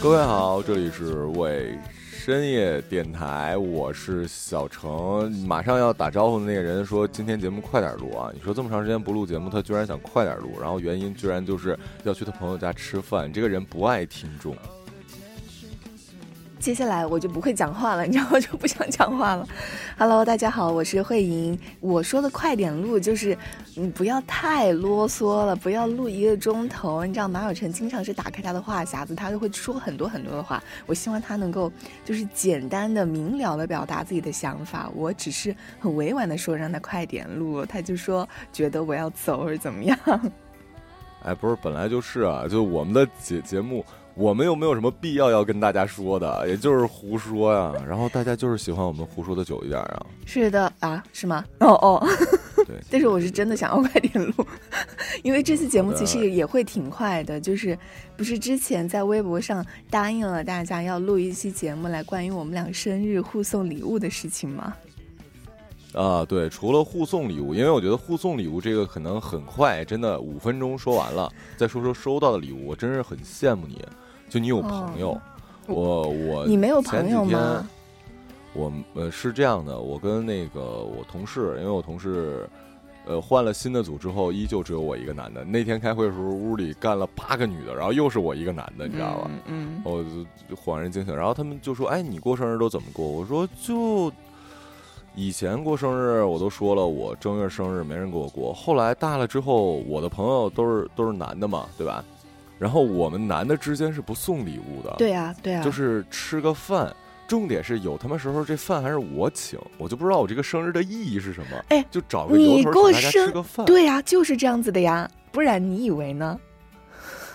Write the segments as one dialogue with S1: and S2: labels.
S1: 各位好，这里是为深夜电台，我是小程。马上要打招呼的那个人说：“今天节目快点录啊！”你说这么长时间不录节目，他居然想快点录，然后原因居然就是要去他朋友家吃饭。这个人不爱听众。
S2: 接下来我就不会讲话了，你知道我就不想讲话了。Hello，大家好，我是慧莹。我说的快点录就是，你不要太啰嗦了，不要录一个钟头。你知道马小晨经常是打开他的话匣子，他就会说很多很多的话。我希望他能够就是简单的、明了的表达自己的想法。我只是很委婉的说让他快点录，他就说觉得我要走或者怎么样。
S1: 哎，不是，本来就是啊，就我们的节节目。我们又没有什么必要要跟大家说的，也就是胡说呀。然后大家就是喜欢我们胡说的久一点啊。
S2: 是的啊，是吗？哦哦，
S1: 对。
S2: 但是我是真的想要快点录，因为这期节目其实也也会挺快的。就是不是之前在微博上答应了大家要录一期节目来关于我们俩生日互送礼物的事情吗？
S1: 啊，对，除了互送礼物，因为我觉得互送礼物这个可能很快，真的五分钟说完了。再说说收到的礼物，我真是很羡慕你。就你有朋友，我我
S2: 你没有朋友吗？
S1: 我呃是这样的，我跟那个我同事，因为我同事呃换了新的组之后，依旧只有我一个男的。那天开会的时候，屋里干了八个女的，然后又是我一个男的，你知道吧？嗯，我就恍然惊醒。然后他们就说：“哎，你过生日都怎么过？”我说：“就以前过生日，我都说了，我正月生日没人给我过。后来大了之后，我的朋友都是都是男的嘛，对吧？”然后我们男的之间是不送礼物的，
S2: 对呀，对呀，
S1: 就是吃个饭，重点是有他妈时候这饭还是我请，我就不知道我这个生日的意义是什么。
S2: 哎，
S1: 就找个由头请大家
S2: 吃
S1: 个饭，
S2: 对呀，就是这样子的呀，不然你以为呢？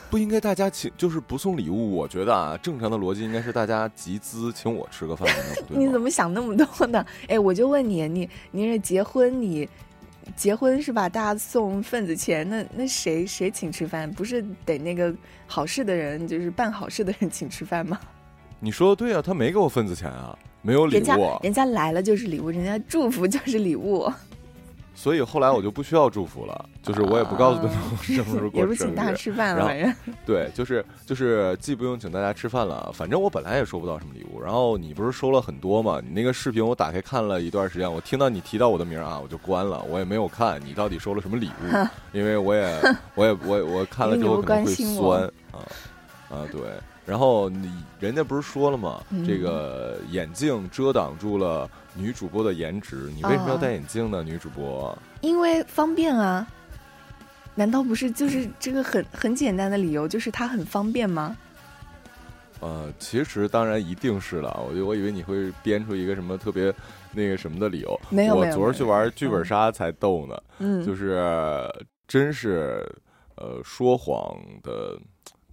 S1: 不应该大家请，就是不送礼物。我觉得啊，正常的逻辑应该是大家集资请我吃个饭，
S2: 你怎么想那么多呢？哎，我就问你，你你是结婚你？结婚是吧？大家送份子钱，那那谁谁请吃饭？不是得那个好事的人，就是办好事的人请吃饭吗？
S1: 你说的对啊，他没给我份子钱啊，没有礼物。
S2: 人家人家来了就是礼物，人家祝福就是礼物。
S1: 所以后来我就不需要祝福了，就是我也不告诉他们生日过
S2: 也不请大家吃饭了，反正
S1: 对，就是就是既不用请大家吃饭了，反正我本来也收不到什么礼物。然后你不是收了很多吗？你那个视频我打开看了一段时间，我听到你提到我的名啊，我就关了，我也没有看你到底收了什么礼物，因为我也我也我我看了之后可能会酸啊啊对。然后你人家不是说了吗？这个眼镜遮挡住了。女主播的颜值，你为什么要戴眼镜呢？女主播，
S2: 因为方便啊。难道不是就是 这个很很简单的理由，就是它很方便吗？
S1: 呃，其实当然一定是了。我我以为你会编出一个什么特别那个什么的理由。
S2: 没有
S1: 我昨儿去玩剧本杀才逗呢。嗯，就是真是呃说谎的。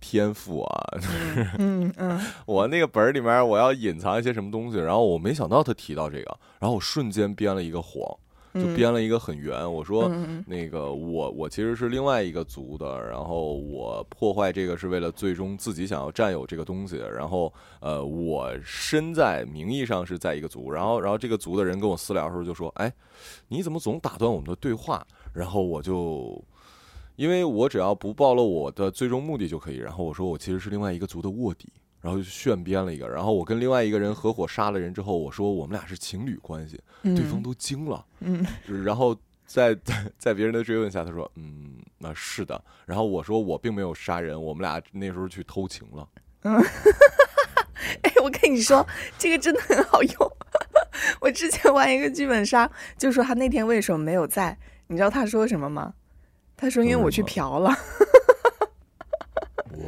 S1: 天赋啊！
S2: 嗯嗯，
S1: 我那个本儿里面我要隐藏一些什么东西，然后我没想到他提到这个，然后我瞬间编了一个谎，就编了一个很圆。我说那个我我其实是另外一个族的，然后我破坏这个是为了最终自己想要占有这个东西。然后呃，我身在名义上是在一个族，然后然后这个族的人跟我私聊的时候就说：“哎，你怎么总打断我们的对话？”然后我就。因为我只要不暴露我的最终目的就可以。然后我说我其实是另外一个族的卧底，然后就炫编了一个。然后我跟另外一个人合伙杀了人之后，我说我们俩是情侣关系，对方都惊了。嗯，然后在 在在别人的追问下，他说嗯，那是的。然后我说我并没有杀人，我们俩那时候去偷情了。嗯，
S2: 哎，我跟你说，这个真的很好用。我之前玩一个剧本杀，就说他那天为什么没有在，你知道他说什么吗？他说：“因为我去嫖了。”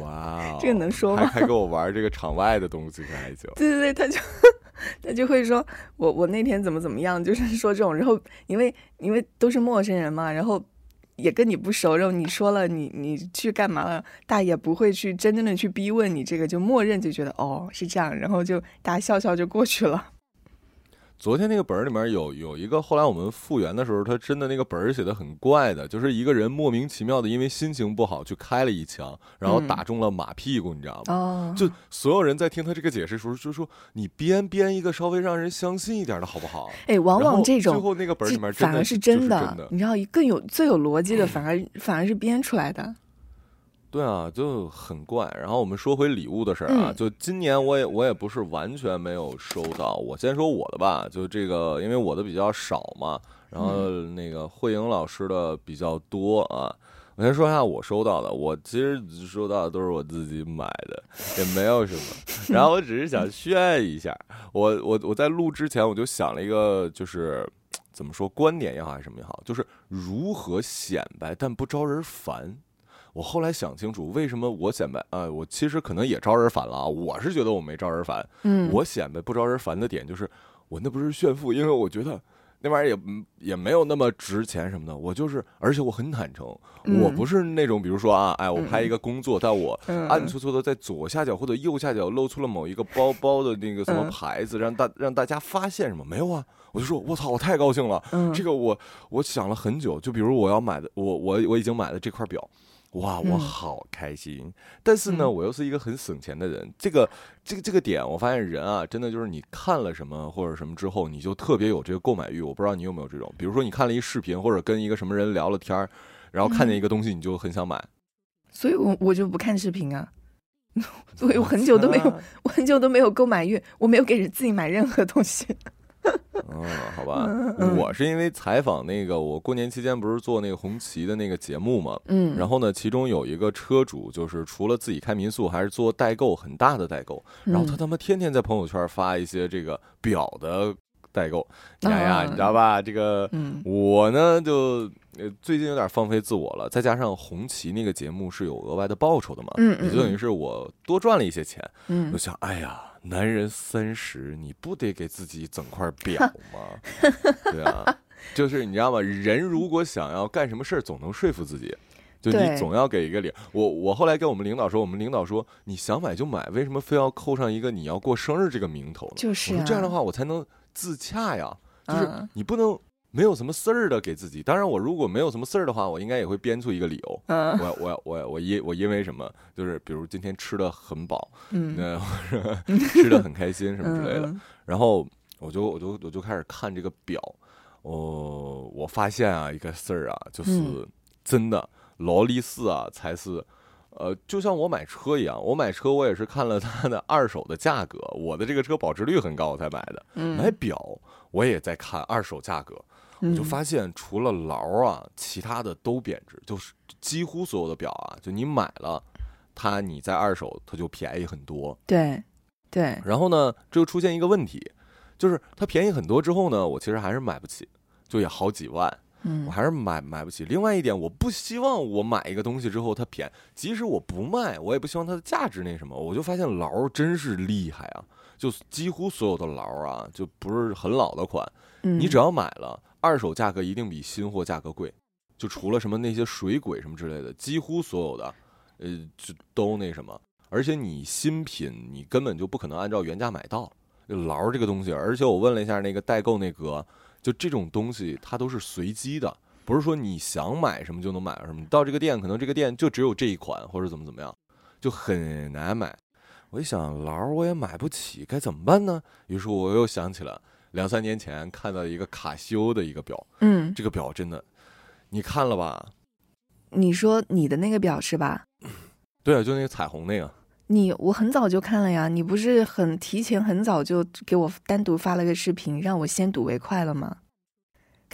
S1: 哇，
S2: 这个能说吗？
S1: 还跟我玩这个场外的东西，还就
S2: 对对对，他就 他就会说：“我我那天怎么怎么样？”就是说这种，然后因为因为都是陌生人嘛，然后也跟你不熟，然后你说了你你去干嘛了，大家也不会去真正的去逼问你这个，就默认就觉得哦是这样，然后就大家笑笑就过去了。
S1: 昨天那个本儿里面有有一个，后来我们复原的时候，他真的那个本儿写的很怪的，就是一个人莫名其妙的因为心情不好去开了一枪，然后打中了马屁股，你知道吗？哦，就所有人在听他这个解释时候，就说你编编一个稍微让人相信一点的好不好？
S2: 哎，往往这种
S1: 最后那个本儿里面
S2: 反而是
S1: 真
S2: 的，你知道，更有最有逻辑的 反而反而是编出来的。
S1: 对啊，就很怪。然后我们说回礼物的事儿啊，就今年我也我也不是完全没有收到。我先说我的吧，就这个，因为我的比较少嘛，然后那个慧颖老师的比较多啊。我先说一下我收到的，我其实收到的都是我自己买的，也没有什么。然后我只是想炫一下，我我我在录之前我就想了一个，就是怎么说观点也好还是什么也好，就是如何显摆但不招人烦。我后来想清楚，为什么我显摆啊？我其实可能也招人烦了啊。我是觉得我没招人烦，
S2: 嗯，
S1: 我显摆不招人烦的点就是，我那不是炫富，因为我觉得。那玩意儿也也没有那么值钱什么的，我就是，而且我很坦诚，我不是那种，比如说啊，哎，我拍一个工作，但我暗搓搓的在左下角或者右下角露出了某一个包包的那个什么牌子，让大让大家发现什么没有啊？我就说，我操，我太高兴了，这个我我想了很久，就比如我要买的，我我我已经买了这块表。哇，我好开心！但是呢，我又是一个很省钱的人。这个，这个，这个点，我发现人啊，真的就是你看了什么或者什么之后，你就特别有这个购买欲。我不知道你有没有这种，比如说你看了一视频，或者跟一个什么人聊了天儿，然后看见一个东西，你就很想买。
S2: 所以我我就不看视频啊，所以我很久都没有，我很久都没有购买欲，我没有给自己买任何东西。
S1: 嗯，好吧，我是因为采访那个，我过年期间不是做那个红旗的那个节目嘛，
S2: 嗯，
S1: 然后呢，其中有一个车主，就是除了自己开民宿，还是做代购，很大的代购，然后他他妈天天在朋友圈发一些这个表的代购，哎呀，你知道吧？这个，我呢就最近有点放飞自我了，再加上红旗那个节目是有额外的报酬的嘛，
S2: 嗯
S1: 也就等于是我多赚了一些钱，
S2: 嗯，
S1: 我想，哎呀。男人三十，你不得给自己整块表吗？对啊，就是你知道吗？人如果想要干什么事儿，总能说服自己，就你总要给一个理。我我后来跟我们领导说，我们领导说，你想买就买，为什么非要扣上一个你要过生日这个名头呢？
S2: 就是
S1: 这样的话，我才能自洽呀。就是你不能。没有什么事儿的给自己，当然我如果没有什么事儿的话，我应该也会编出一个理由。我我我我因我因为什么？就是比如今天吃的很饱，
S2: 嗯，
S1: 吃的很开心什么之类的。然后我就我就我就开始看这个表，哦，我发现啊一个事儿啊，就是真的劳力士啊才是，呃，就像我买车一样，我买车我也是看了它的二手的价格，我的这个车保值率很高我才买的。买表我也在看二手价格。我就发现，除了劳啊，其他的都贬值，就是几乎所有的表啊，就你买了它，你在二手它就便宜很多。
S2: 对，对。
S1: 然后呢，这就出现一个问题，就是它便宜很多之后呢，我其实还是买不起，就也好几万，
S2: 嗯，
S1: 我还是买买不起。另外一点，我不希望我买一个东西之后它便宜，即使我不卖，我也不希望它的价值那什么。我就发现劳真是厉害啊，就几乎所有的劳啊，就不是很老的款，你只要买了。二手价格一定比新货价格贵，就除了什么那些水鬼什么之类的，几乎所有的，呃，就都那什么。而且你新品，你根本就不可能按照原价买到。劳这个东西，而且我问了一下那个代购那哥，就这种东西它都是随机的，不是说你想买什么就能买什么。到这个店，可能这个店就只有这一款，或者怎么怎么样，就很难买。我一想，劳我也买不起，该怎么办呢？于是我又想起了。两三年前看到一个卡西欧的一个表，
S2: 嗯，
S1: 这个表真的，你看了吧？
S2: 你说你的那个表是吧？
S1: 对啊，就那个彩虹那个。
S2: 你我很早就看了呀，你不是很提前很早就给我单独发了个视频，让我先睹为快了吗？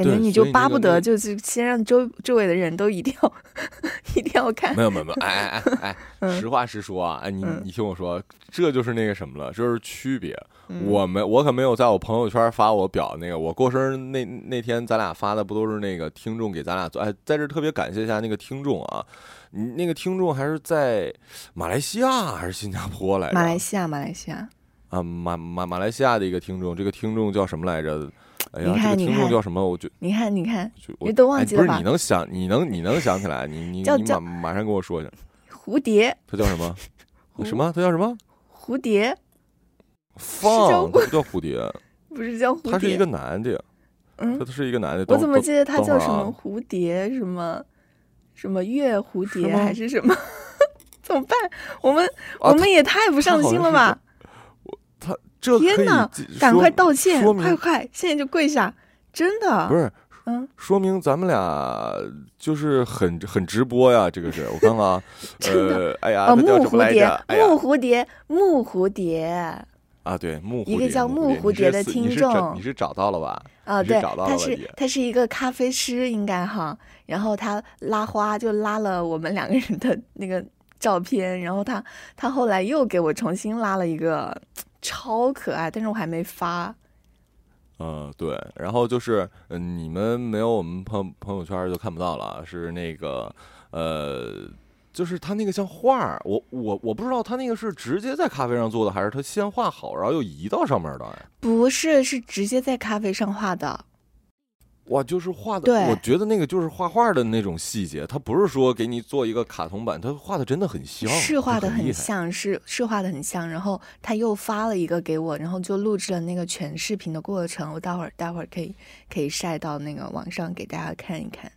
S2: 感觉你就巴不得就是先让周周围的人都一定要 一定要看。
S1: 没有没有没有，哎哎哎哎，实话实说啊，哎你你听我说，这就是那个什么了，这是区别。我没我可没有在我朋友圈发我表那个，我过生日那那天咱俩发的不都是那个听众给咱俩做？哎，在这特别感谢一下那个听众啊，你那个听众还是在马来西亚还是新加坡来着？
S2: 马来西亚，马来西亚
S1: 啊，马马马来西亚的一个听众，这个听众叫什么来着？哎呀，
S2: 这
S1: 个听众叫什么？我就
S2: 你看，你看，你都忘记
S1: 了吧？不是你能想，你能你能想起来？你你你马马上跟我说一下。
S2: 蝴蝶，
S1: 他叫什么？什么？他叫什么？
S2: 蝴蝶。
S1: 放，他不叫蝴蝶，
S2: 不是叫蝴蝶。
S1: 他是一个男的，
S2: 嗯，
S1: 他是一个男的。
S2: 我怎么记得他叫什么蝴蝶？什么什么月蝴蝶还是什么？怎么办？我们我们也太不上心了吧！
S1: 这
S2: 天哪！赶快道歉，快快，现在就跪下！真的
S1: 不是
S2: 嗯，
S1: 说明咱们俩就是很很直播呀。这个是我看看啊，呃，哎呀，
S2: 木
S1: 蝴
S2: 蝶，木蝴蝶，木蝴蝶
S1: 啊，对，木
S2: 一个叫木蝴蝶的听众，
S1: 你是找到了吧？
S2: 啊，对，他是他是一个咖啡师，应该哈。然后他拉花就拉了我们两个人的那个照片，然后他他后来又给我重新拉了一个超可爱，但是我还没发。
S1: 嗯，对，然后就是，嗯，你们没有我们朋朋友圈就看不到了，是那个，呃，就是他那个像画儿，我我我不知道他那个是直接在咖啡上做的，还是他先画好，然后又移到上面的？
S2: 不是，是直接在咖啡上画的。
S1: 哇，就是画的，我觉得那个就是画画的那种细节，他不是说给你做一个卡通版，他画的真的很像，
S2: 是画
S1: 的
S2: 很像，是是画的很像。然后他又发了一个给我，然后就录制了那个全视频的过程，我待会儿待会儿可以可以晒到那个网上给大家看一看。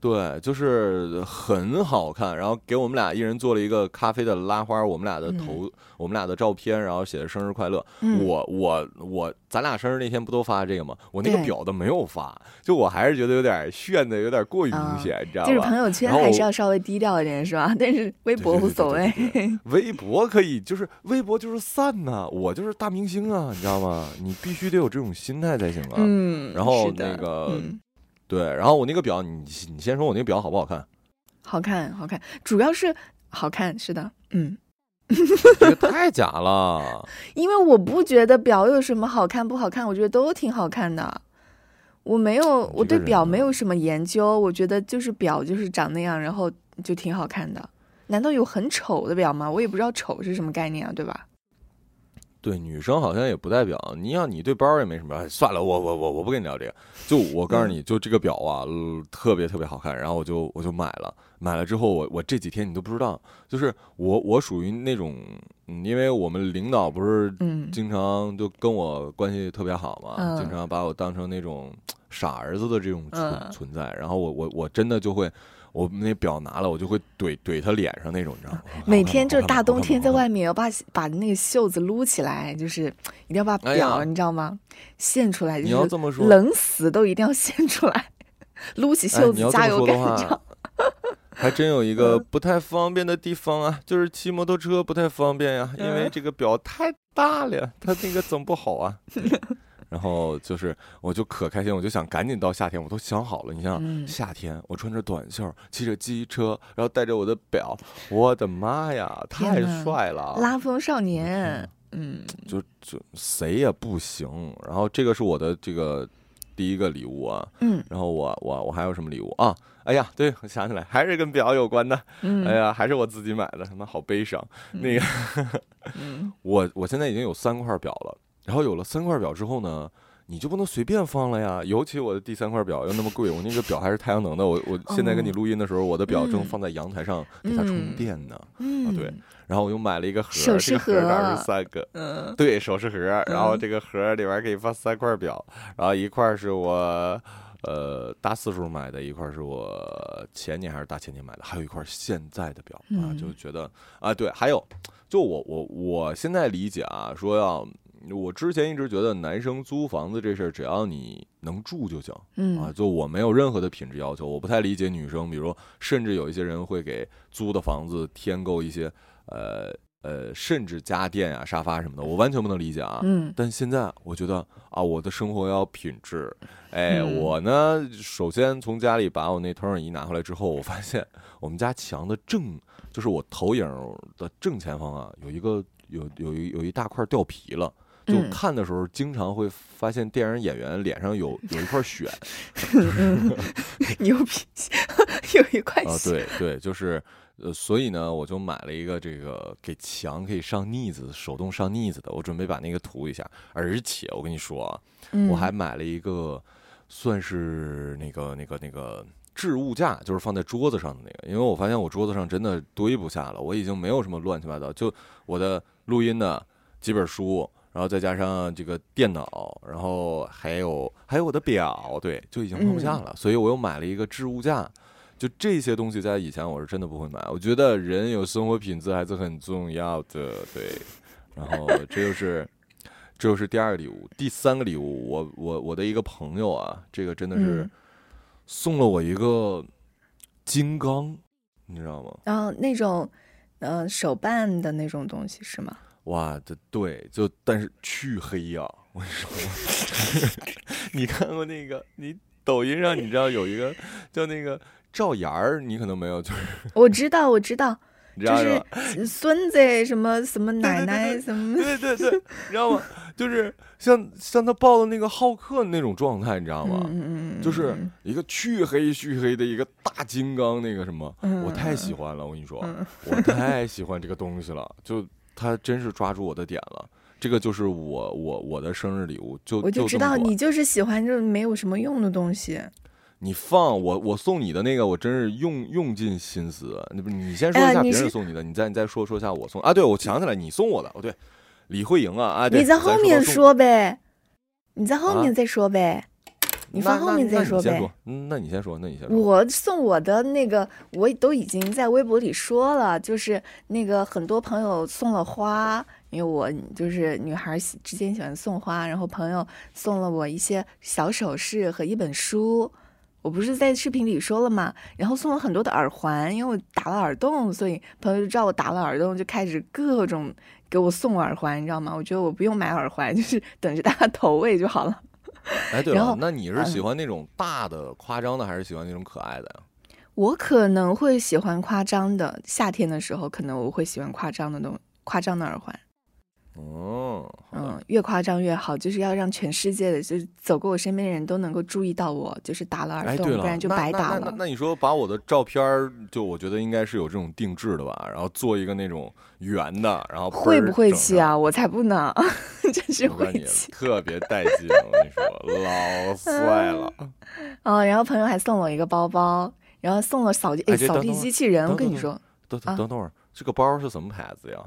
S1: 对，就是很好看，然后给我们俩一人做了一个咖啡的拉花，我们俩的头，我们俩的照片，然后写的生日快乐。我我我，咱俩生日那天不都发这个吗？我那个表的没有发，就我还是觉得有点炫的，有点过于明显，你知道吗？
S2: 就是朋友圈还是要稍微低调一点，是吧？但是微博无所谓。
S1: 微博可以，就是微博就是散呐，我就是大明星啊，你知道吗？你必须得有这种心态才行啊。嗯，然后那个。对，然后我那个表，你你先说，我那个表好不好看？
S2: 好看，好看，主要是好看，是的，嗯。
S1: 这个太假了。
S2: 因为我不觉得表有什么好看不好看，我觉得都挺好看的。我没有，我对表没有什么研究，我觉得就是表就是长那样，然后就挺好看的。难道有很丑的表吗？我也不知道丑是什么概念啊，对吧？
S1: 对女生好像也不代表，你要你对包也没什么，算了，我我我我不跟你聊这个。就我告诉你就这个表啊，特别特别好看，然后我就我就买了，买了之后我我这几天你都不知道，就是我我属于那种，因为我们领导不是经常就跟我关系特别好嘛，经常把我当成那种傻儿子的这种存存在，然后我我我真的就会。我那表拿了，我就会怼怼他脸上那种，你知道吗？
S2: 每天就是大冬天在外面，要把把那个袖子撸起来，就是一定要把表，你知道吗？献出来，就是冷死都一定要献出来，撸起袖子加油干，你知道？
S1: 还真有一个不太方便的地方啊，就是骑摩托车不太方便呀，因为这个表太大了，它那个整不好啊。然后就是，我就可开心，我就想赶紧到夏天，我都想好了。你像夏天，我穿着短袖，骑着机车，然后带着我的表，我的妈呀，太帅了！
S2: 拉风少年，
S1: 嗯，就就谁也不行。然后这个是我的这个第一个礼物啊，嗯，然后我我我还有什么礼物啊？哎呀，对，我想起来，还是跟表有关的。嗯哎呀，还是我自己买的，他妈好悲伤。那个，我我现在已经有三块表了。然后有了三块表之后呢，你就不能随便放了呀。尤其我的第三块表又那么贵，我那个表还是太阳能的。我我现在跟你录音的时候，我的表正放在阳台上给它充电呢。啊，对。然后我又买了一个盒，这个盒上是三个，嗯，对，首饰盒。然后这个盒里边可以放三块表，然后一块是我呃大四时候买的，一块是我前年还是大前年买的，还有一块现在的表啊，就觉得啊，对，还有就我我我现在理解啊，说要。我之前一直觉得男生租房子这事儿，只要你能住就行，嗯啊，就我没有任何的品质要求。我不太理解女生，比如甚至有一些人会给租的房子添购一些，呃呃，甚至家电啊、沙发什么的，我完全不能理解啊。嗯，但现在我觉得啊，我的生活要品质。哎，我呢，首先从家里把我那投影仪拿回来之后，我发现我们家墙的正，就是我投影的正前方啊，有一个有有一有一大块掉皮了。就看的时候，经常会发现电影演员脸上有 有一块癣，
S2: 牛皮，有一块
S1: 啊，对对，就是呃，所以呢，我就买了一个这个给墙可以上腻子、手动上腻子的，我准备把那个涂一下。而且我跟你说啊，我还买了一个算是那个那个那个置物架，就是放在桌子上的那个，因为我发现我桌子上真的堆不下了，我已经没有什么乱七八糟，就我的录音的几本书。然后再加上这个电脑，然后还有还有我的表，对，就已经放不下了。所以我又买了一个置物架。就这些东西，在以前我是真的不会买。我觉得人有生活品质还是很重要的，对。然后这就是这就是第二个礼物。第三个礼物，我我我的一个朋友啊，这个真的是送了我一个金刚，你知道吗？
S2: 然后那种，呃，手办的那种东西是吗？
S1: 哇，这对，就但是黢黑呀！我跟你说，你看过那个？你抖音上你知道有一个叫那个赵岩儿，你可能没有，就是
S2: 我知道，我知道。就是孙子什么什么奶奶什么，
S1: 对对对，你知道吗？就是像像他抱的那个浩克那种状态，你知道吗？
S2: 嗯嗯
S1: 嗯，就是一个黢黑黢黑的一个大金刚，那个什么，我太喜欢了。我跟你说，我太喜欢这个东西了，就他真是抓住我的点了。这个就是我我我的生日礼物，就
S2: 我就知道你就是喜欢这种没有什么用的东西。
S1: 你放我，我送你的那个，我真是用用尽心思。那不，你先说一下别人送你的，你再你再说说一下我送啊？对，我想起来，你送我的哦，对，李慧莹啊啊！
S2: 你在后面说呗，你在后面再说呗，你放后面再说呗。
S1: 嗯，那你先说，那你先
S2: 说。我送我的那个，我都已经在微博里说了，就是那个很多朋友送了花，因为我就是女孩之间喜欢送花，然后朋友送了我一些小首饰和一本书。我不是在视频里说了吗？然后送了很多的耳环，因为我打了耳洞，所以朋友就知道我打了耳洞，就开始各种给我送耳环，你知道吗？我觉得我不用买耳环，就是等着大家投喂就好了。
S1: 哎，对了，那你是喜欢那种大的夸张的，还是喜欢那种可爱的呀？
S2: 我可能会喜欢夸张的，夏天的时候可能我会喜欢夸张的东夸张的耳环。
S1: 哦，
S2: 嗯，越夸张越好，就是要让全世界的，就是走过我身边的人都能够注意到我，就是打了耳洞，不然就白打
S1: 了。那你说把我的照片就我觉得应该是有这种定制的吧，然后做一个那种圆的，然后
S2: 会不会气啊？我才不呢，真是会气，
S1: 特别带劲，我跟你说，老 帅了。
S2: 哦，然后朋友还送了我一个包包，然后送了扫地哎扫地机器人，我跟你说，
S1: 等等等会儿，这个包是什么牌子呀？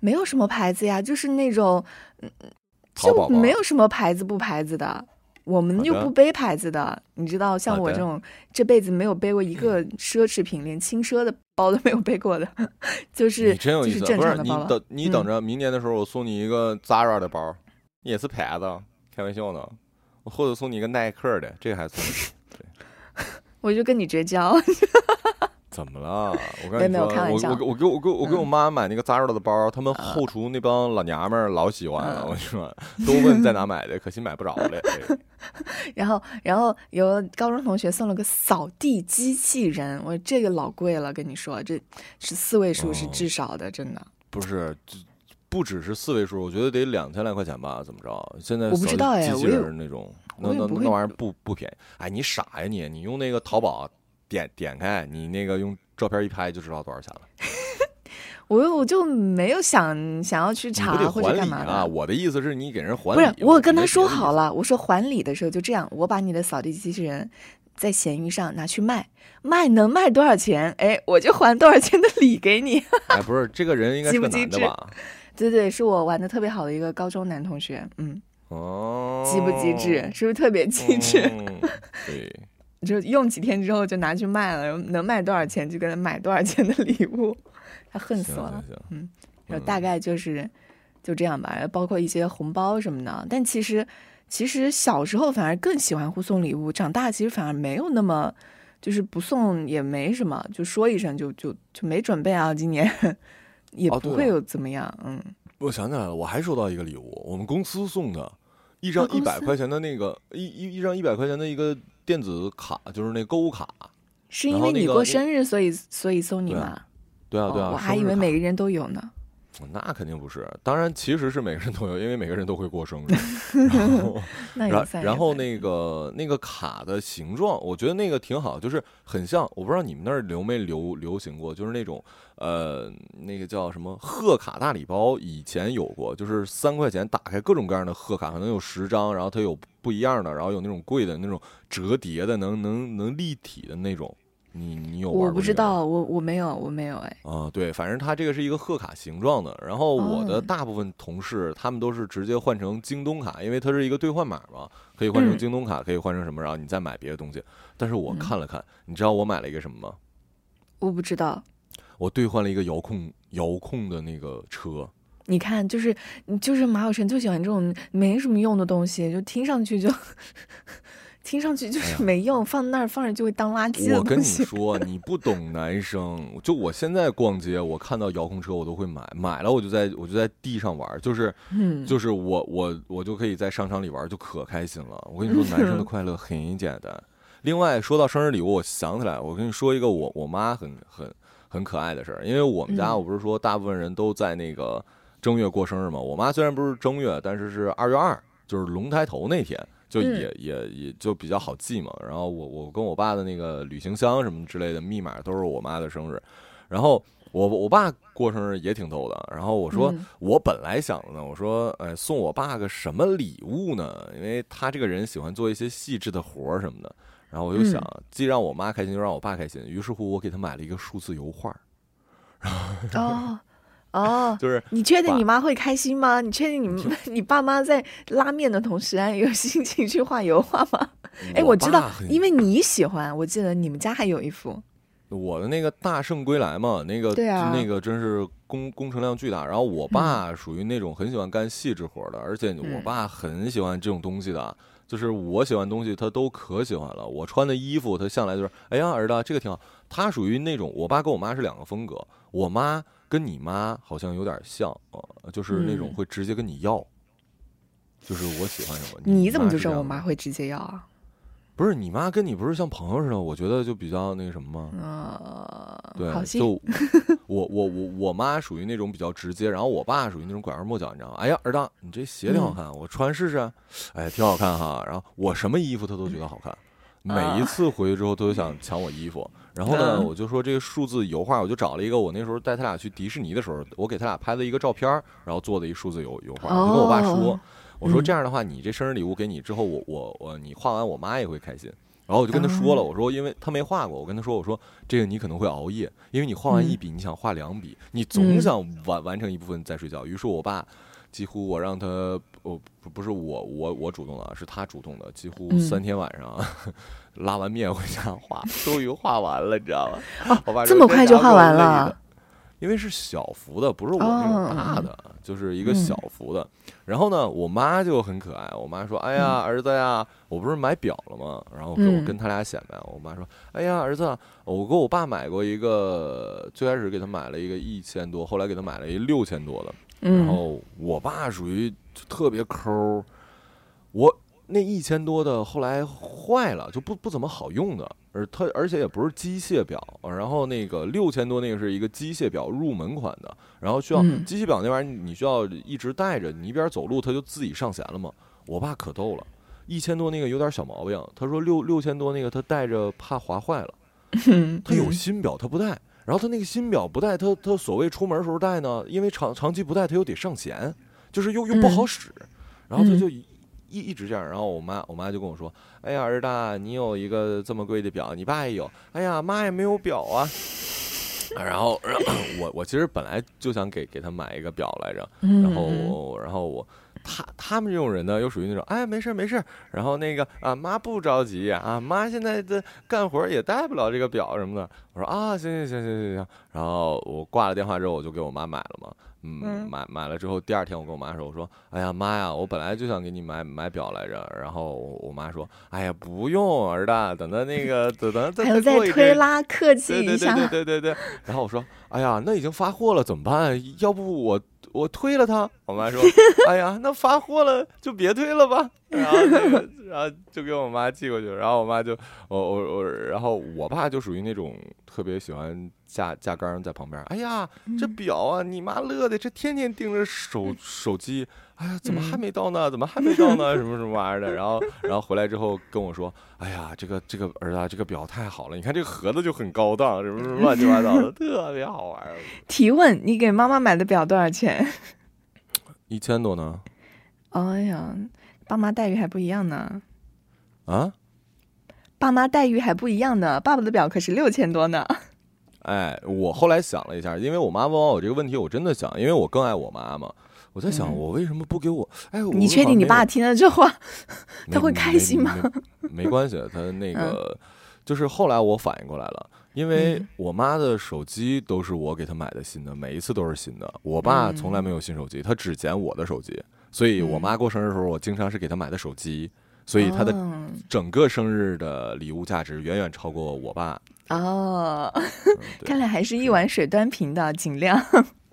S2: 没有什么牌子呀，就是那种，嗯，就没有什么牌子不牌子的，我们又不背牌子的，你知道，像我这种这辈子没有背过一个奢侈品，连轻奢的包都没有背过的，就是
S1: 你真有意思，
S2: 不
S1: 是你等你等着，明年的时候我送你一个 Zara 的包，也是牌子，开玩笑呢，或者送你一个耐克的，这个还送，对，
S2: 我就跟你绝交。
S1: 怎么了？我跟你说，我我我给我给我给我妈买那个 Zara 的包，他们后厨那帮老娘们儿老喜欢了。我跟你说，都问在哪买的，可惜买不着了。
S2: 然后，然后有高中同学送了个扫地机器人，我这个老贵了，跟你说，这是四位数是至少的，真的。
S1: 不是，不只是四位数，我觉得得两千来块钱吧？怎么着？现在
S2: 我不知道哎，
S1: 机器人那种，那那那玩意儿不不便宜。哎，你傻呀你？你用那个淘宝。点点开，你那个用照片一拍就知道多少钱了。
S2: 我我就没有想想要去查或者干嘛
S1: 啊？我的意思是你给人还
S2: 不是？我跟他说好了，我说还礼的时候就这样，我把你的扫地机器人在闲鱼上拿去卖，卖能卖多少钱？哎，我就还多少钱的礼给你。
S1: 哎，不是，这个人应该是男的吧？
S2: 对对，是我玩的特别好的一个高中男同学。嗯，
S1: 哦，
S2: 机不机智？是不是特别机智？
S1: 对。
S2: 就用几天之后就拿去卖了，能卖多少钱就给他买多少钱的礼物，他恨死我了。嗯，然后大概就是就这样吧，包括一些红包什么的。但其实其实小时候反而更喜欢互送礼物，长大其实反而没有那么就是不送也没什么，就说一声就就就没准备啊，今年 也不会有怎么样。嗯，
S1: 我想起来了，我还收到一个礼物，我们公司送的一张一百块钱的那个一一一张一百块钱的一个。电子卡就是那购物卡，
S2: 是因为你过生日，所以所以送你吗？
S1: 对啊对啊，
S2: 我还以为每个人都有呢。
S1: 那肯定不是，当然其实是每个人都有，因为每个人都会过生日。然后，然然后那个那个卡的形状，我觉得那个挺好，就是很像。我不知道你们那儿流没流流行过，就是那种呃，那个叫什么贺卡大礼包，以前有过，就是三块钱打开各种各样的贺卡，可能有十张，然后它有不一样的，然后有那种贵的那种折叠的，能能能立体的那种。你你有
S2: 我不知道，我我没有，我没有哎。
S1: 啊，对，反正它这个是一个贺卡形状的。然后我的大部分同事，他们都是直接换成京东卡，因为它是一个兑换码嘛，可以换成京东卡，可以换成什么，然后你再买别的东西。但是我看了看，你知道我买了一个什么吗？
S2: 我不知道。
S1: 我兑换了一个遥控遥控的那个车，
S2: 你看，就是就是马有成就喜欢这种没什么用的东西，就听上去就听上去就是没用，放那儿放着就会当垃圾
S1: 我跟你说，你不懂男生。就我现在逛街，我看到遥控车我都会买，买了我就在我就在地上玩，就是就是我我我就可以在商场里玩，就可开心了。我跟你说，男生的 快乐很简单。另外说到生日礼物，我想起来，我跟你说一个我我妈很很很可爱的事儿，因为我们家我不是说大部分人都在那个。正月过生日嘛，我妈虽然不是正月，但是是二月二，就是龙抬头那天，就也也也就比较好记嘛。然后我我跟我爸的那个旅行箱什么之类的密码都是我妈的生日。然后我我爸过生日也挺逗的。然后我说我本来想的呢，我说哎送我爸个什么礼物呢？因为他这个人喜欢做一些细致的活儿什么的。然后我就想既让我妈开心，又让我爸开心。于是乎我给他买了一个数字油画。
S2: 哦。哦，
S1: 就是
S2: 你确定你妈会开心吗？你确定你们 你爸妈在拉面的同时啊，有心情去画油画吗？哎，我知道，因为你喜欢，我记得你们家还有一幅。
S1: 我的那个大圣归来嘛，那个那个真是工工程量巨大。然后我爸属于那种很喜欢干细致活的，而且我爸很喜欢这种东西的，就是我喜欢东西他都可喜欢了。我穿的衣服他向来就是，哎呀儿子这个挺好。他属于那种，我爸跟我妈是两个风格，我妈。跟你妈好像有点像啊，就是那种会直接跟你要，就是我喜欢什么。
S2: 你怎么就知道我妈会直接要啊？
S1: 不是你妈跟你不是像朋友似的？我觉得就比较那个什么吗？
S2: 啊，
S1: 对，就 我我我我妈属于那种比较直接，然后我爸属于那种拐弯抹角，你知道吗？哎呀，儿子，你这鞋挺好看，我穿试试。哎，挺好看哈。然后我什么衣服他都觉得好看，每一次回去之后都想抢我衣服。然后呢，我就说这个数字油画，我就找了一个我那时候带他俩去迪士尼的时候，我给他俩拍的一个照片，然后做的一数字油油画。我就跟我爸说，我说这样的话，你这生日礼物给你之后，我我我你画完，我妈也会开心。然后我就跟他说了，我说因为他没画过，我跟他说，我说这个你可能会熬夜，因为你画完一笔，你想画两笔，你总想完完成一部分再睡觉。于是我爸几乎我让他，我不不是我我我主动的，是他主动的，几乎三天晚上。拉完面回家画，终于画完了，你知道吗？我爸
S2: 这么快就画完了，
S1: 因为是小幅的，不是我那种大的，就是一个小幅的。然后呢，我妈就很可爱，我妈说：“哎呀，儿子呀，我不是买表了吗？”然后跟我跟他俩显摆，我妈说：“哎呀，儿子，我给我爸买过一个，最开始给他买了一个一千多，后来给他买了一六千多的。然后我爸属于特别抠，我。”那一千多的后来坏了，就不不怎么好用的，而他而且也不是机械表，然后那个六千多那个是一个机械表入门款的，然后需要机械表那玩意儿你需要一直带着，你一边走路它就自己上弦了嘛。我爸可逗了，一千多那个有点小毛病，他说六六千多那个他带着怕划坏了，他有新表他不带，然后他那个新表不带，他他所谓出门时候带呢，因为长长期不带他又得上弦，就是又又不好使，然后他就。一一直这样，然后我妈我妈就跟我说：“哎呀，儿子，你有一个这么贵的表，你爸也有。哎呀，妈也没有表啊。”然后我我其实本来就想给给他买一个表来着，然后然后我他他们这种人呢，又属于那种哎没事没事，然后那个啊妈不着急啊，妈现在的干活也带不了这个表什么的。我说啊行行行行行行，然后我挂了电话之后，我就给我妈买了嘛。嗯，买买了之后，第二天我跟我妈说，我说，哎呀妈呀，我本来就想给你买买表来着，然后我妈说，哎呀不用，儿子，等到那个等等等
S2: 还再推拉客气
S1: 一下，对对对对对对。然后我说，哎呀，那已经发货了，怎么办？要不我。我退了他，我妈说：“哎呀，那发货了就别退了吧。”然后那个，然后就给我妈寄过去。然后我妈就，我我我，然后我爸就属于那种特别喜欢架架杆在旁边。哎呀，这表啊，你妈乐的，这天天盯着手手机。哎呀，怎么还没到呢？怎么还没到呢？什么什么玩意儿的？然后，然后回来之后跟我说：“哎呀，这个这个儿子，这个表太好了！你看这个盒子就很高档，什么什么乱七八糟的，特别好玩。”
S2: 提问：你给妈妈买的表多少钱？
S1: 一千多呢。
S2: 哎呀，爸妈待遇还不一样呢。
S1: 啊？
S2: 爸妈待遇还不一样呢。爸爸的表可是六千多呢。
S1: 哎，我后来想了一下，因为我妈问完我这个问题，我真的想，因为我更爱我妈嘛。我在想，我为什么不给我？哎，
S2: 你确定你爸听了这话，他会开心吗？
S1: 没关系，他那个就是后来我反应过来了，因为我妈的手机都是我给她买的新的，每一次都是新的。我爸从来没有新手机，他只捡我的手机。所以我妈过生日的时候，我经常是给她买的手机，所以她的整个生日的礼物价值远远超过我爸。
S2: 哦，看来还是一碗水端平的，尽量。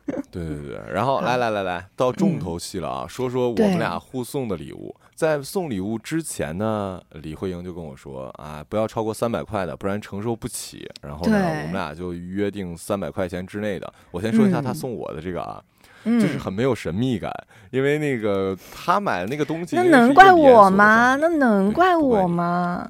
S1: 对对对，然后来来来来到重头戏了啊！说说我们俩互送的礼物。在送礼物之前呢，李慧英就跟我说啊，不要超过三百块的，不然承受不起。然后呢，我们俩就约定三百块钱之内的。我先说一下他送我的这个啊，就是很没有神秘感，因为那个他买的那个东西，
S2: 那能怪我吗？那能怪我吗？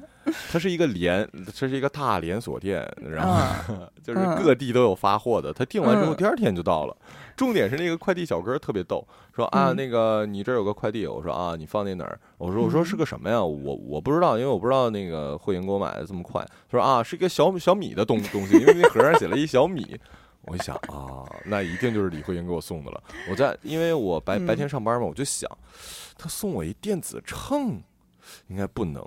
S1: 它是一个连，这是一个大连锁店，然后就是各地都有发货的。他订完之后，第二天就到了。重点是那个快递小哥特别逗，说啊，那个你这儿有个快递，我说啊，你放那哪儿？我说我说是个什么呀？我我不知道，因为我不知道那个慧莹给我买的这么快。他说啊，是一个小小米的东东西，因为那盒上写了一小米。我一想啊，那一定就是李慧莹给我送的了。我在因为我白白天上班嘛，我就想，他送我一电子秤，应该不能。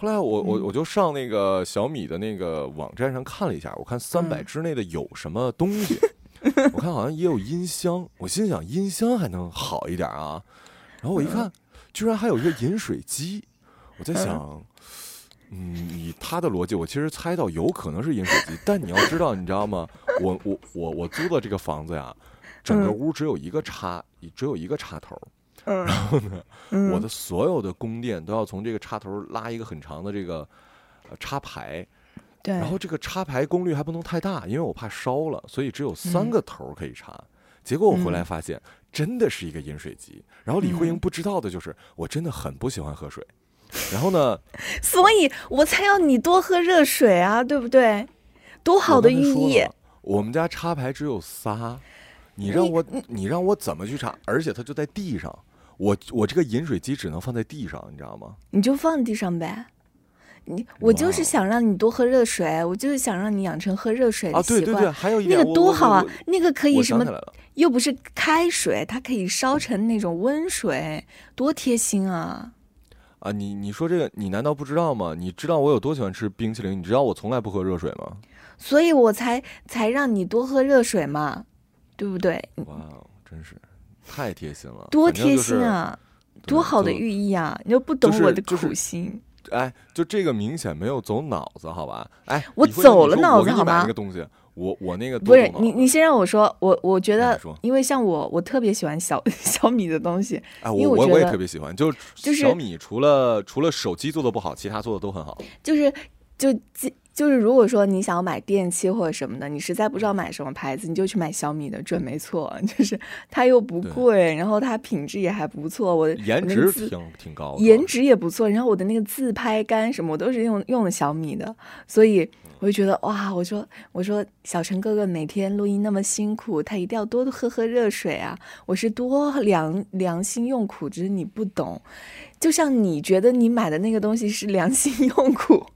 S1: 后来我我我就上那个小米的那个网站上看了一下，我看三百之内的有什么东西，我看好像也有音箱，我心想音箱还能好一点啊，然后我一看，居然还有一个饮水机，我在想，嗯，以他的逻辑，我其实猜到有可能是饮水机，但你要知道，你知道吗？我我我我租的这个房子呀，整个屋只有一个插，只有一个插头。然后呢，我的所有的供电都要从这个插头拉一个很长的这个插排，
S2: 对。
S1: 然后这个插排功率还不能太大，因为我怕烧了，所以只有三个头可以插。结果我回来发现，真的是一个饮水机。然后李慧英不知道的就是，我真的很不喜欢喝水。然后呢，
S2: 所以我才要你多喝热水啊，对不对？多好的寓意！
S1: 我们家插排只有仨，你让我你让我怎么去插？而且它就在地上。我我这个饮水机只能放在地上，你知道吗？
S2: 你就放地上呗。你我就是想让你多喝热水，我就是想让你养成喝热水的
S1: 习惯。啊，对对对，还有
S2: 那个多好啊！那个可以什么？又不是开水，它可以烧成那种温水，多贴心啊！
S1: 啊，你你说这个，你难道不知道吗？你知道我有多喜欢吃冰淇淋？你知道我从来不喝热水吗？
S2: 所以我才才让你多喝热水嘛，对不对？
S1: 哇，真是。太贴心了，
S2: 多贴心啊，多好的寓意啊！你又不懂我的苦心，
S1: 哎，就这个明显没有走脑子，好吧？哎，
S2: 我走了脑子好吗？
S1: 那个东西，我我那个
S2: 不是你，你先让我说，我我觉得，因为像我，我特别喜欢小 小米的东西，
S1: 哎，
S2: 我
S1: 我我也特别喜欢，就
S2: 就是
S1: 小米，除了除了手机做的不好，其他做的都很好，
S2: 就是就。就是如果说你想要买电器或者什么的，你实在不知道买什么牌子，你就去买小米的，准没错。就是它又不贵，然后它品质也还不错。我
S1: 颜值挺挺高，
S2: 颜值也不错。然后我的那个自拍杆什么，我都是用用的小米的，所以我就觉得哇，我说我说小陈哥哥每天录音那么辛苦，他一定要多喝喝热水啊。我是多良良心用苦，只是你不懂。就像你觉得你买的那个东西是良心用苦。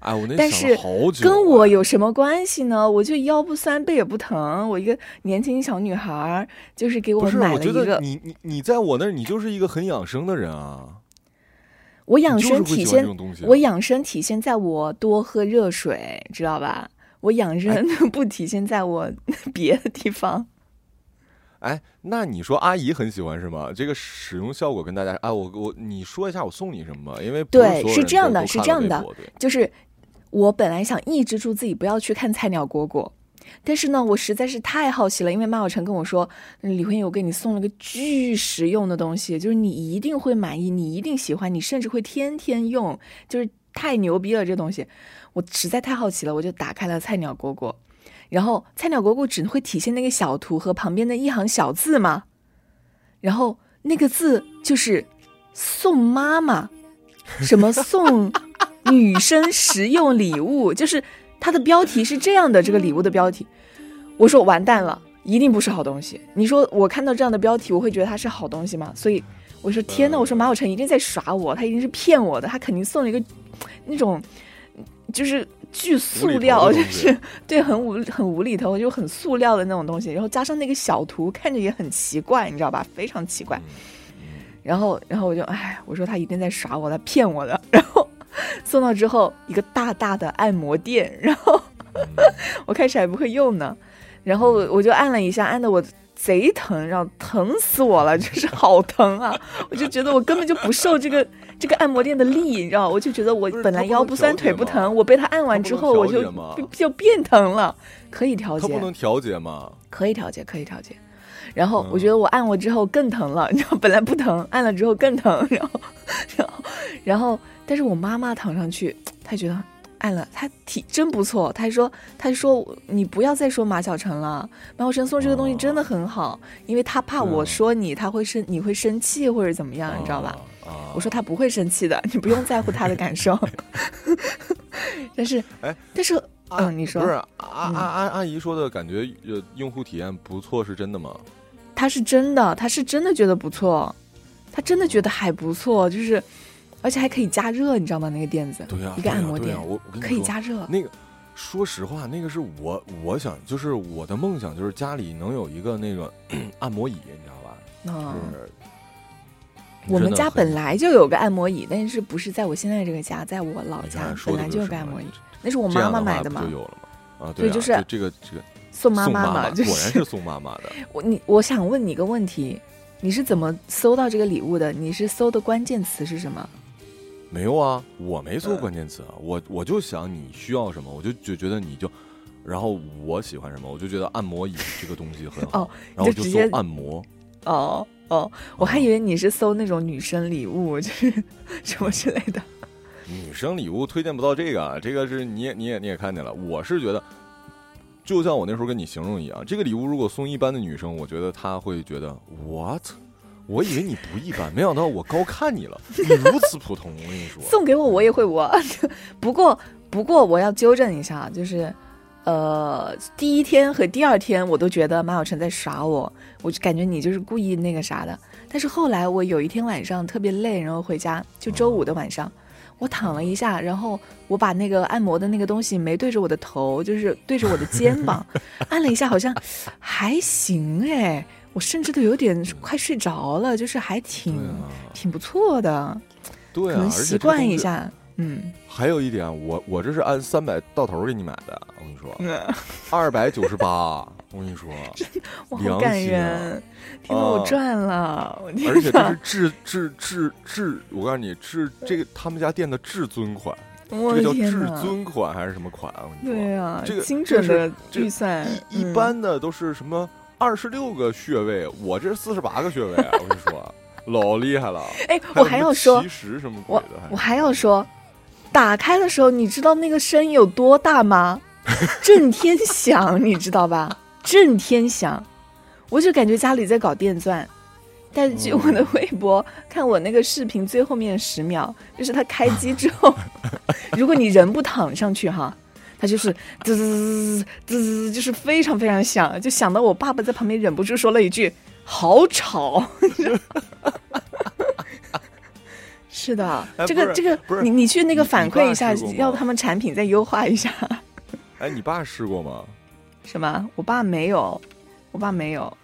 S1: 哎，我那
S2: 但是跟我有什么关系呢？我就腰不酸背也不疼，我一个年轻小女孩，就是给我买了一个。
S1: 你你你在我那儿，你就是一个很养生的人啊。
S2: 我养生体现，我养生体现在我多喝热水，知道吧？我养生 不体现在我 别的地方。
S1: 哎，那你说阿姨很喜欢是吗？这个使用效果跟大家啊，我我你说一下我送你什么？因为
S2: 对，是这样的，是这样的，就是。我本来想抑制住自己不要去看菜鸟果果，但是呢，我实在是太好奇了，因为马小成跟我说，李慧英，我给你送了个巨实用的东西，就是你一定会满意，你一定喜欢，你甚至会天天用，就是太牛逼了这东西，我实在太好奇了，我就打开了菜鸟果果，然后菜鸟果果只会体现那个小图和旁边的一行小字嘛，然后那个字就是送妈妈，什么送。女生实用礼物，就是它的标题是这样的。这个礼物的标题，我说完蛋了，一定不是好东西。你说我看到这样的标题，我会觉得它是好东西吗？所以我说天呐，我说马小晨一定在耍我，他一定是骗我的，他肯定送了一个那种就是巨塑料，就是对很无很无厘头，就很塑料的那种东西。然后加上那个小图，看着也很奇怪，你知道吧？非常奇怪。然后，然后我就哎，我说他一定在耍我，他骗我的。然后。送到之后，一个大大的按摩垫，然后 我开始还不会用呢，然后我就按了一下，按的我贼疼，然后疼死我了，就是好疼啊！我就觉得我根本就不受这个这个按摩垫的力，你知道我就觉得我本来腰不酸腿不疼，我被他按完之后我就就变疼了。可以调节，
S1: 他不能调节吗？
S2: 可以调节，可以调节。然后我觉得我按过之后更疼了，你知道，本来不疼，按了之后更疼。然后，然后，然后，但是我妈妈躺上去，她觉得按了，她体真不错。她说，她说你不要再说马小晨了，马小晨送这个东西真的很好，因为她怕我说你，她会生，你会生气或者怎么样，你知道吧？我说他不会生气的，你不用在乎他的感受。但是，哎，但是。嗯，你说
S1: 不是阿阿阿阿姨说的感觉，呃，用户体验不错，是真的吗？
S2: 他是真的，他是真的觉得不错，他真的觉得还不错，就是，而且还可以加热，你知道吗？那个垫子，
S1: 对呀，
S2: 一个按摩垫，
S1: 我
S2: 可以加热。
S1: 那个，说实话，那个是我我想，就是我的梦想，就是家里能有一个那个 按摩椅，你知道吧？嗯。
S2: 我们家本来就有个按摩椅，但是不是在我现在这个家，在我老家本来就有个按摩椅。那是我妈妈买的嘛？
S1: 就有了嘛？啊，对，
S2: 就是
S1: 这个这个
S2: 送妈妈嘛，果
S1: 然是送妈妈的。
S2: 我你我想问你个问题，你是怎么搜到这个礼物的？你是搜的关键词是什么？
S1: 没有啊，我没搜关键词啊，我我就想你需要什么，我就就觉得你就，然后我喜欢什么，我就觉得按摩椅这个东西很好，然后就搜按摩。
S2: 哦哦，我还以为你是搜那种女生礼物，就是什么之类的。
S1: 女生礼物推荐不到这个，这个是你也你也你也看见了。我是觉得，就像我那时候跟你形容一样，这个礼物如果送一般的女生，我觉得她会觉得我操，我以为你不一般，没想到我高看你了，你如此普通。我跟你说，
S2: 送给我我也会我，不过不过我要纠正一下，就是呃，第一天和第二天我都觉得马小晨在耍我，我就感觉你就是故意那个啥的。但是后来我有一天晚上特别累，然后回家，就周五的晚上。我躺了一下，然后我把那个按摩的那个东西没对着我的头，就是对着我的肩膀，按了一下，好像还行哎，我甚至都有点快睡着了，就是还挺挺不错的，
S1: 对，
S2: 可能习惯一下，嗯。
S1: 还有一点，我我这是按三百到头给你买的，我跟你说，二百九十八。我跟你说，
S2: 我好感人，听得我赚了。
S1: 而且这是至至至至，我告诉你，至这个他们家店的至尊款，这个叫至尊款还是什么款？我跟你说，
S2: 对啊，
S1: 这个
S2: 精准的预算，
S1: 一一般的都是什么二十六个穴位，我这四十八个穴位啊！我跟你说，老厉害了。
S2: 哎，我还要说，
S1: 其实什么
S2: 我我还要说，打开的时候，你知道那个声音有多大吗？震天响，你知道吧？震天响，我就感觉家里在搞电钻。但据我的微博看，我那个视频最后面十秒，就是它开机之后，如果你人不躺上去哈，它就是滋滋滋滋滋，就是非常非常响，就响到我爸爸在旁边忍不住说了一句：“好吵。”是的，这个这个，你你去那个反馈一下，要他们产品再优化一下。
S1: 哎，你爸试过吗？
S2: 什么？我爸没有，我爸没有。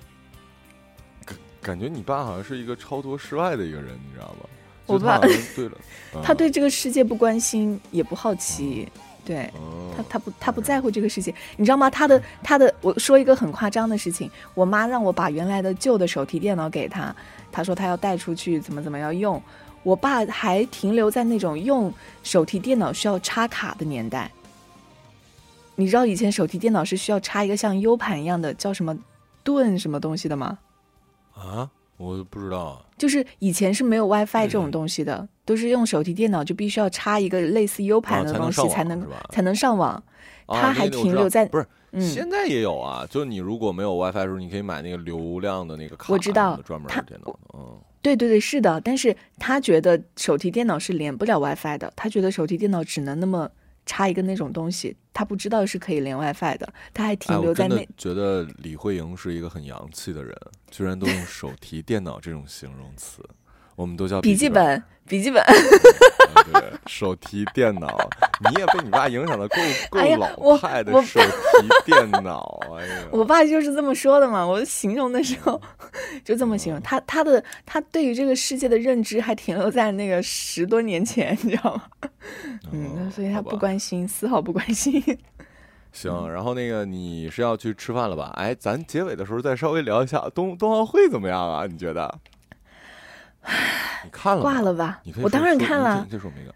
S1: 感感觉你爸好像是一个超脱世外的一个人，你知道吗？
S2: 我爸
S1: 对了，
S2: 他对这个世界不关心，也不好奇。对他，他不，他不在乎这个事情，你知道吗？他的，他的，我说一个很夸张的事情，我妈让我把原来的旧的手提电脑给他，他说他要带出去，怎么怎么要用。我爸还停留在那种用手提电脑需要插卡的年代。你知道以前手提电脑是需要插一个像 U 盘一样的叫什么盾什么东西的吗？
S1: 啊，我不知道。
S2: 就是以前是没有 WiFi 这种东西的，都是用手提电脑就必须要插一个类似 U 盘的东西才能才能上网。它还停留在
S1: 不是，现在也有啊。就你如果没有 WiFi 的时候，你可以买那个流量的那个卡。
S2: 我知道，
S1: 专门的电脑。嗯，
S2: 对对对，是的。但是他觉得手提电脑是连不了 WiFi 的，他觉得手提电脑只能那么。插一个那种东西，他不知道是可以连 WiFi 的，他还停留在那。
S1: 觉得李慧莹是一个很洋气的人，居然都用手提电脑这种形容词，我们都叫
S2: 笔记本。笔记本，
S1: 对，手提电脑，你也被你爸影响的够够 老派的手提电脑，哎呀，
S2: 我爸就是这么说的嘛，我形容的时候就这么形容，他他的他对于这个世界的认知还停留在那个十多年前，你知道吗？嗯，所以他不关心，丝毫不关心。
S1: 行，然后那个你是要去吃饭了吧？哎，咱结尾的时候再稍微聊一下冬冬奥会怎么样啊？你觉得？你看了？
S2: 挂了吧？我当然看了。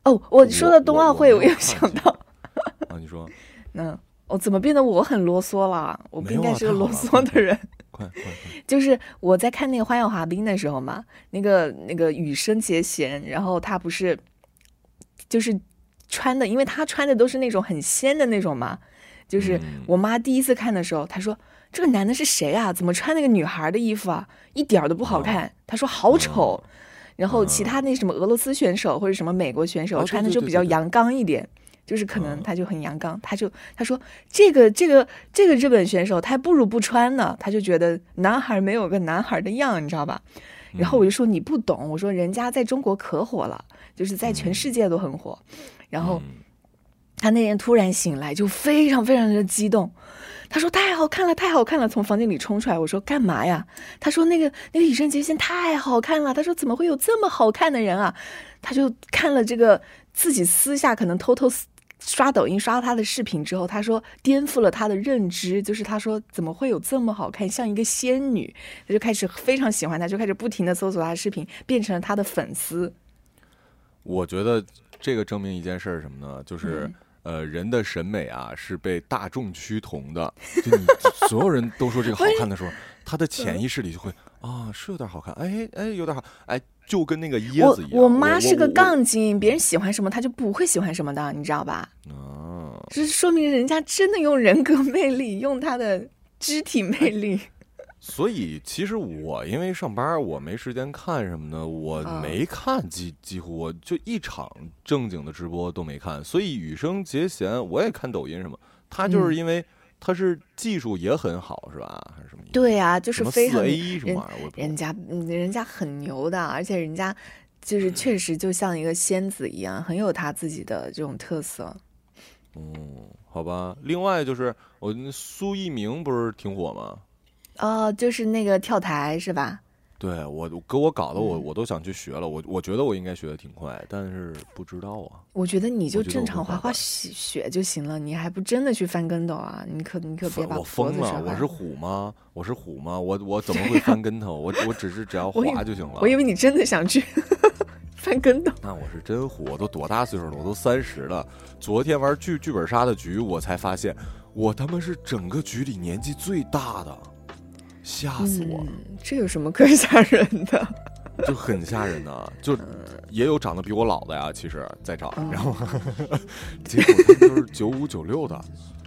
S2: 哦，我说的冬奥会，
S1: 我
S2: 我又想到，
S1: 啊，你说，
S2: 嗯，我怎么变得我很啰嗦了？我不应该是个啰嗦的人。
S1: 快 快快！
S2: 就是我在看那个花样滑冰的时候嘛，那个那个羽生结弦，然后他不是就是穿的，因为他穿的都是那种很仙的那种嘛。就是
S1: 嗯
S2: 我妈第一次看的时候，她说这个男的是谁啊？怎么穿那个女孩的衣服啊？一点儿都不好看。她说好丑。然后其他那什么俄罗斯选手或者什么美国选手穿的就比较阳刚一点，就是可能
S1: 嗯
S2: 他就很阳刚，他就他说这个这个这个日本选手他还不如不穿呢，他就觉得男孩没有个男孩的样，你知道吧？然后我就说你不懂，我说人家在中国可火了，就是在全世界都很火。然后
S1: 嗯
S2: 他那天突然醒来，就非常非常的激动。他说太好看了，太好看了，从房间里冲出来。我说干嘛呀？他说那个那个羽生结弦太好看了。他说怎么会有这么好看的人啊？他就看了这个自己私下可能偷偷刷抖音刷他的视频之后，他说颠覆了他的认知，就是他说怎么会有这么好看，像一个仙女。他就开始非常喜欢他，就开始不停的搜索他的视频，变成了他的粉丝。
S1: 我觉得这个证明一件事儿是什么呢？就是。
S2: 嗯
S1: 呃，人的审美啊是被大众趋同的，就你所有人都说这个好看的时候，他的潜意识里就会啊是有点好看，哎哎有点好，哎就跟那个椰子一样。
S2: 我妈是个杠精，别人喜欢什么她就不会喜欢什么的，你知道吧？
S1: 啊，
S2: 这说明人家真的用人格魅力，用她的肢体魅力。
S1: 所以其实我因为上班，我没时间看什么的，我
S2: 啊
S1: 没看几几乎我就一场正经的直播都没看。所以羽生结弦我也看抖音什么，他
S2: 嗯
S1: 就是因为他是技术也很好，是吧？还是什么意思？
S2: 对啊，就是非常
S1: 什么
S2: 人
S1: 玩意儿，
S2: 人家嗯人家很牛的，而且人家就是确实就像一个仙子一样，很有他自己的这种特色。
S1: 哦，好吧。另外就是我那苏翊鸣不是挺火吗？
S2: 哦，就是那个跳台是吧？
S1: 对我给我搞得我
S2: 嗯
S1: 我都想去学了，我我觉得我应该学的挺快，但是不知道啊。
S2: 我觉得你就正常滑滑雪雪就行了，你还不真的去翻跟头啊？你可你可别把
S1: 我
S2: 脖
S1: 疯了！我是虎吗？我是虎吗？我我怎么会翻跟头？我我只是只要 滑就行了。
S2: 我以为你真的想去 翻跟头。
S1: 那我是真虎，我都多大岁数了？我都三十了。昨天玩剧剧本杀的局，我才发现我他妈是整个局里年纪最大的，吓死我。了，
S2: 嗯，这有什么可吓人的？
S1: 就很吓人呐、就也有长得比我老的呀，其实在场，
S2: 嗯。
S1: 然后结果他们都是九五九六的，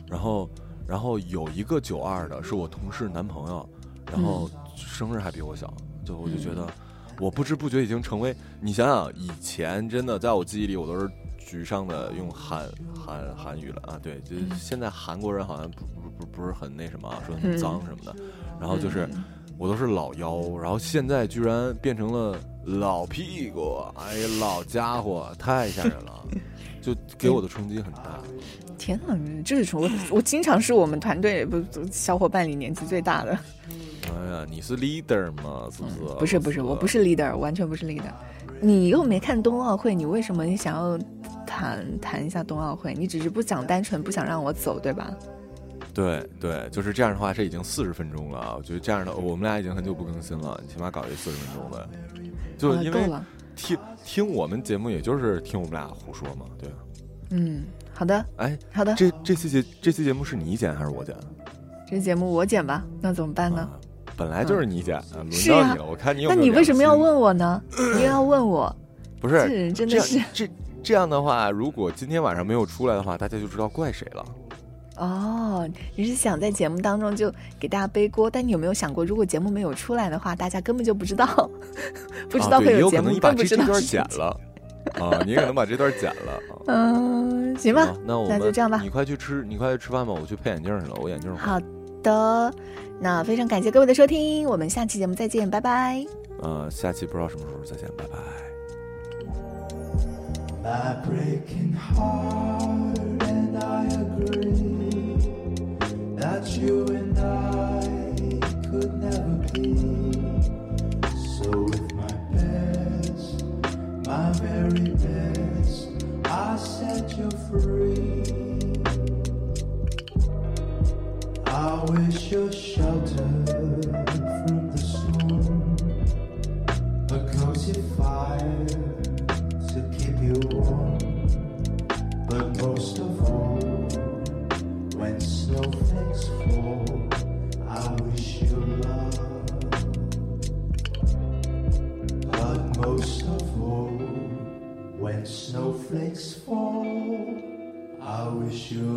S1: 然后然后有一个九二的是我同事男朋友，然后生日还比我小，就我就觉得我不知不觉已经成为你想想以前真的在我记忆里我都是局上的用韩韩韩语了啊，对，就是现在韩国人好像不不不不是很那什么啊，说很脏什么的，然后就是。我都是老妖，然后现在居然变成了老屁股，哎呀，老家伙，太吓人了，就给我的冲击很大。
S2: 天哪，这是我我经常是我们团队不小伙伴里年纪最大的。
S1: 哎呀，你是 leader 吗？是不是？
S2: 不是不是，我不是 leader，完全不是 leader。你又没看冬奥会，你为什么你想要谈谈一下冬奥会？你只是不想单纯不想让我走，对吧？
S1: 对对，就是这样的话，这已经四十分钟了啊。我觉得这样的，我们俩已经很久不更新了，你起码搞一四十分钟的，就因为。听听我们节目，也就是听我们俩胡说嘛，对吧？
S2: 嗯，好的
S1: 哎，
S2: 好的，
S1: 这这期节这期节目是你剪还是我剪？
S2: 这节目我剪吧，那怎么办呢？
S1: 啊，本来就是你剪，啊轮到你了。我看你有
S2: 那你为什么要？问我呢？你又要问我，
S1: 不
S2: 这
S1: 是
S2: 人真的是
S1: 这样这这样的话，如果今天晚上没有出来的话，大家就知道怪谁了。
S2: 哦，你是想在节目当中就给大家背锅，但你有没有想过，如果节目没有出来的话，大家根本就不知道，不知道
S1: 啊、对，也有
S2: 节目，
S1: 把
S2: 更不知道
S1: 这这段剪了啊，你可能把这段剪了啊。
S2: 嗯，行吧
S1: 啊，那我们
S2: 那就这样吧
S1: 你快去吃，你快去吃饭吧，我去配眼镜去了，我眼镜。
S2: 好的，那非常感谢各位的收听，我们下期节目再见，拜拜。
S1: 呃，下期不知道什么时候再见，拜拜。
S3: My breaking heart, and I agree that you and I could never be. So, with my best, my very best, I set you free. Your shelter from the storm, a cozy fire to keep you warm. But most of all, when snowflakes fall, I wish you love. But most of all, when snowflakes fall, I wish you